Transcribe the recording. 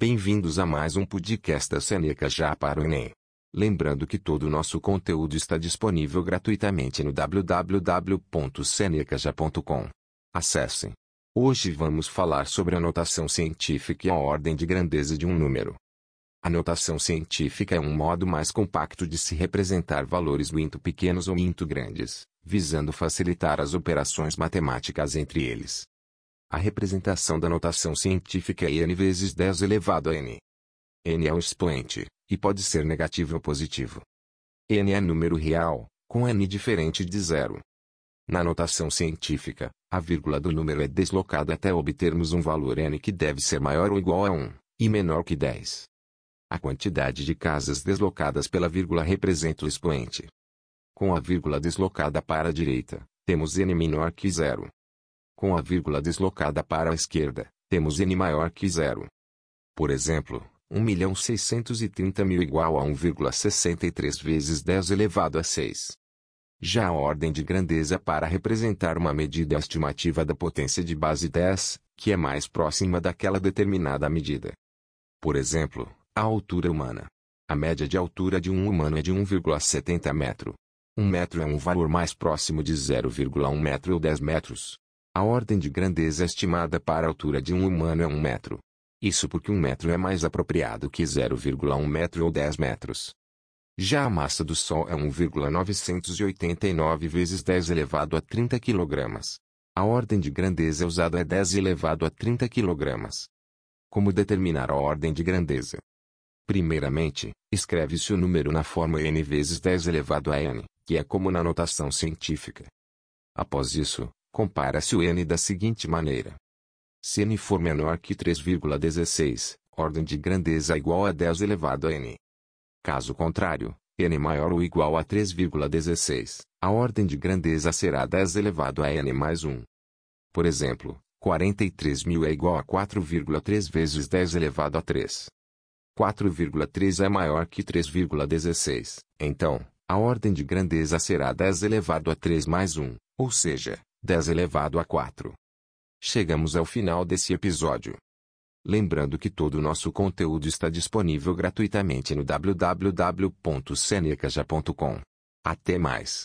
Bem-vindos a mais um podcast da Seneca já para o Enem. Lembrando que todo o nosso conteúdo está disponível gratuitamente no www.senecaja.com. Acessem. Hoje vamos falar sobre a notação científica e a ordem de grandeza de um número. A notação científica é um modo mais compacto de se representar valores muito pequenos ou muito grandes, visando facilitar as operações matemáticas entre eles. A representação da notação científica é n vezes 10 elevado a n. n é um expoente, e pode ser negativo ou positivo. n é número real, com n diferente de zero. Na notação científica, a vírgula do número é deslocada até obtermos um valor n que deve ser maior ou igual a 1, e menor que 10. A quantidade de casas deslocadas pela vírgula representa o expoente. Com a vírgula deslocada para a direita, temos n menor que zero. Com a vírgula deslocada para a esquerda, temos n maior que zero. Por exemplo, 1.630.000 igual a 1,63 vezes 10 elevado a 6. Já a ordem de grandeza para representar uma medida estimativa da potência de base 10, que é mais próxima daquela determinada medida. Por exemplo, a altura humana. A média de altura de um humano é de 1,70 metro. 1 metro é um valor mais próximo de 0,1 metro ou 10 metros. A ordem de grandeza estimada para a altura de um humano é 1 metro. Isso porque 1 metro é mais apropriado que 0,1 metro ou 10 metros. Já a massa do Sol é 1,989 vezes 10 elevado a 30 kg. A ordem de grandeza usada é 10 elevado a 30 kg. Como determinar a ordem de grandeza? Primeiramente, escreve-se o número na forma n vezes 10 elevado a n, que é como na notação científica. Após isso, compara-se o n da seguinte maneira. Se n for menor que 3,16, ordem de grandeza igual a 10 elevado a n. Caso contrário, n maior ou igual a 3,16, a ordem de grandeza será 10 elevado a n mais 1. Por exemplo, 43.000 é igual a 4,3 vezes 10 elevado a 3. 4,3 é maior que 3,16. Então, a ordem de grandeza será 10 elevado a 3 mais 1, ou seja, 10 elevado a 4. Chegamos ao final desse episódio. Lembrando que todo o nosso conteúdo está disponível gratuitamente no www.senecaja.com. Até mais.